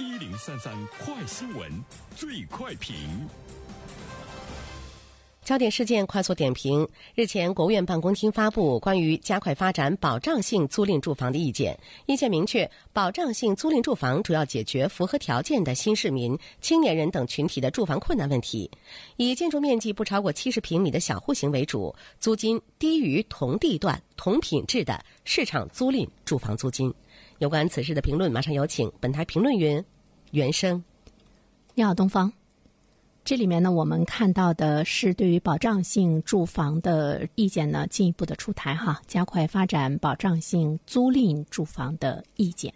一零三三快新闻，最快评。焦点事件快速点评：日前，国务院办公厅发布关于加快发展保障性租赁住房的意见。意见明确，保障性租赁住房主要解决符合条件的新市民、青年人等群体的住房困难问题，以建筑面积不超过七十平米的小户型为主，租金低于同地段、同品质的市场租赁住房租金。有关此事的评论，马上有请本台评论员袁生。你好，东方。这里面呢，我们看到的是对于保障性住房的意见呢进一步的出台哈，加快发展保障性租赁住房的意见。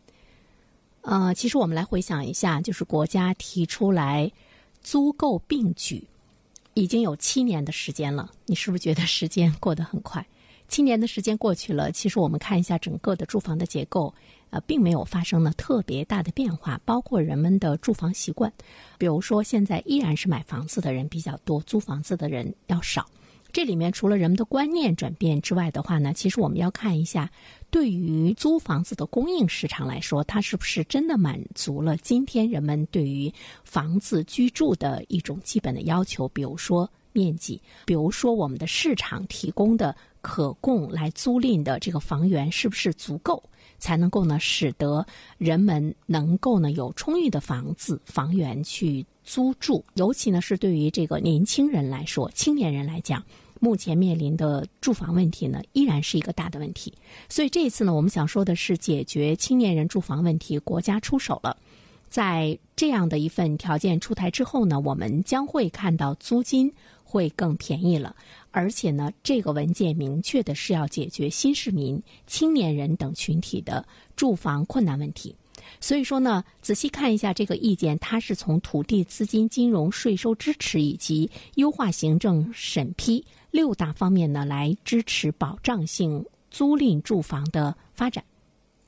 呃，其实我们来回想一下，就是国家提出来租购并举，已经有七年的时间了，你是不是觉得时间过得很快？七年的时间过去了，其实我们看一下整个的住房的结构，呃，并没有发生了特别大的变化，包括人们的住房习惯，比如说现在依然是买房子的人比较多，租房子的人要少。这里面除了人们的观念转变之外的话呢，其实我们要看一下，对于租房子的供应市场来说，它是不是真的满足了今天人们对于房子居住的一种基本的要求，比如说面积，比如说我们的市场提供的。可供来租赁的这个房源是不是足够，才能够呢，使得人们能够呢有充裕的房子房源去租住？尤其呢是对于这个年轻人来说，青年人来讲，目前面临的住房问题呢，依然是一个大的问题。所以这一次呢，我们想说的是，解决青年人住房问题，国家出手了。在这样的一份条件出台之后呢，我们将会看到租金会更便宜了。而且呢，这个文件明确的是要解决新市民、青年人等群体的住房困难问题。所以说呢，仔细看一下这个意见，它是从土地、资金、金融、税收支持以及优化行政审批六大方面呢，来支持保障性租赁住房的发展。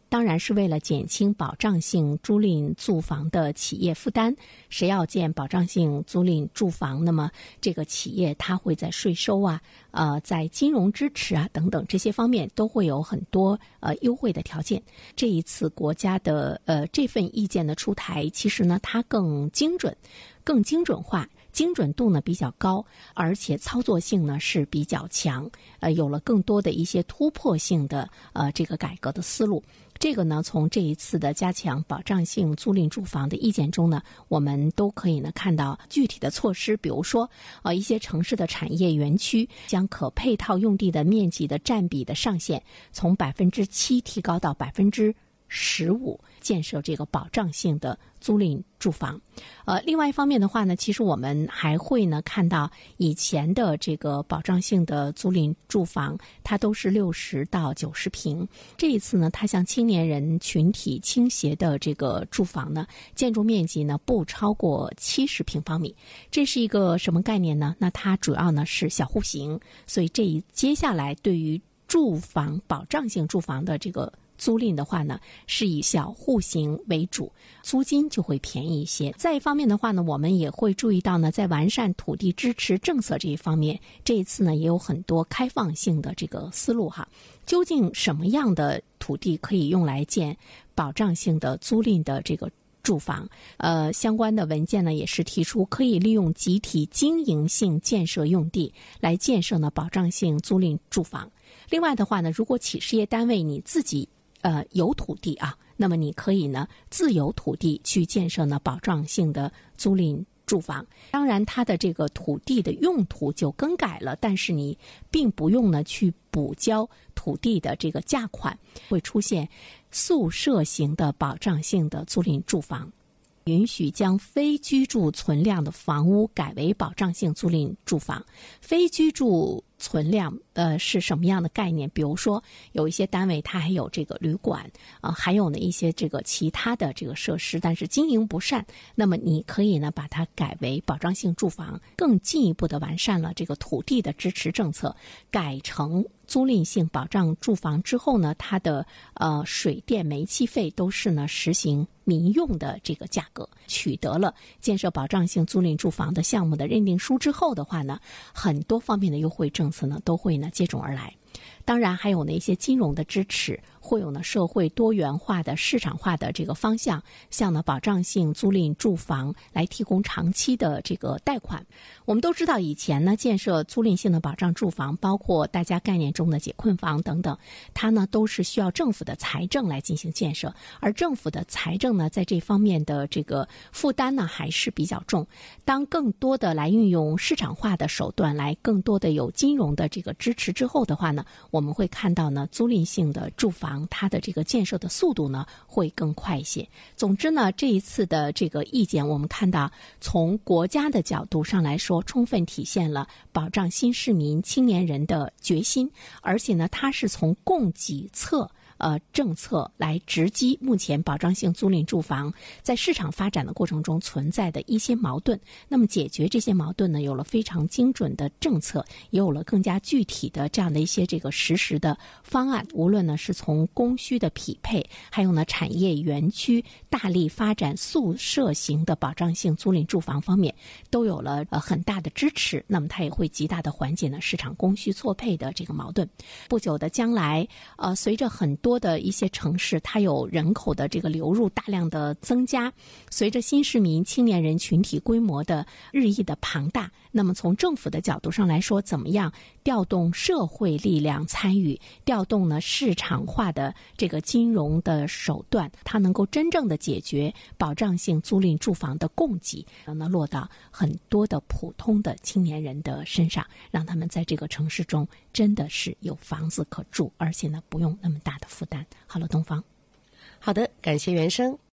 当然是为了减轻保障性租赁住房的企业负担。谁要建保障性租赁住房，那么这个企业它会在税收啊、呃，在金融支持啊等等这些方面都会有很多呃优惠的条件。这一次国家的呃这份意见的出台，其实呢它更精准、更精准化。精准度呢比较高，而且操作性呢是比较强，呃，有了更多的一些突破性的呃这个改革的思路。这个呢，从这一次的加强保障性租赁住房的意见中呢，我们都可以呢看到具体的措施，比如说呃一些城市的产业园区将可配套用地的面积的占比的上限从百分之七提高到百分之。十五建设这个保障性的租赁住房，呃，另外一方面的话呢，其实我们还会呢看到以前的这个保障性的租赁住房，它都是六十到九十平。这一次呢，它向青年人群体倾斜的这个住房呢，建筑面积呢不超过七十平方米。这是一个什么概念呢？那它主要呢是小户型，所以这一接下来对于住房保障性住房的这个。租赁的话呢，是以小户型为主，租金就会便宜一些。再一方面的话呢，我们也会注意到呢，在完善土地支持政策这一方面，这一次呢也有很多开放性的这个思路哈。究竟什么样的土地可以用来建保障性的租赁的这个住房？呃，相关的文件呢也是提出可以利用集体经营性建设用地来建设呢保障性租赁住房。另外的话呢，如果企事业单位你自己呃，有土地啊，那么你可以呢自有土地去建设呢保障性的租赁住房。当然，它的这个土地的用途就更改了，但是你并不用呢去补交土地的这个价款，会出现宿舍型的保障性的租赁住房。允许将非居住存量的房屋改为保障性租赁住房。非居住存量呃是什么样的概念？比如说有一些单位它还有这个旅馆啊，还有呢一些这个其他的这个设施，但是经营不善，那么你可以呢把它改为保障性住房，更进一步的完善了这个土地的支持政策，改成。租赁性保障住房之后呢，它的呃水电煤气费都是呢实行民用的这个价格。取得了建设保障性租赁住房的项目的认定书之后的话呢，很多方面的优惠政策策呢都会呢接踵而来。当然还有呢一些金融的支持。会有呢社会多元化的市场化的这个方向，向呢保障性租赁住房来提供长期的这个贷款。我们都知道，以前呢建设租赁性的保障住房，包括大家概念中的解困房等等，它呢都是需要政府的财政来进行建设，而政府的财政呢在这方面的这个负担呢还是比较重。当更多的来运用市场化的手段，来更多的有金融的这个支持之后的话呢，我们会看到呢租赁性的住房。它的这个建设的速度呢会更快一些。总之呢，这一次的这个意见，我们看到从国家的角度上来说，充分体现了保障新市民、青年人的决心，而且呢，它是从供给侧。呃，政策来直击目前保障性租赁住房在市场发展的过程中存在的一些矛盾。那么，解决这些矛盾呢，有了非常精准的政策，也有了更加具体的这样的一些这个实施的方案。无论呢是从供需的匹配，还有呢产业园区大力发展宿舍型的保障性租赁住房方面，都有了呃很大的支持。那么，它也会极大的缓解呢市场供需错配的这个矛盾。不久的将来，呃，随着很多的一些城市，它有人口的这个流入大量的增加，随着新市民、青年人群体规模的日益的庞大，那么从政府的角度上来说，怎么样调动社会力量参与，调动呢市场化的这个金融的手段，它能够真正的解决保障性租赁住房的供给，让它落到很多的普通的青年人的身上，让他们在这个城市中真的是有房子可住，而且呢不用那么大的。负担好了，东方。好的，感谢原生。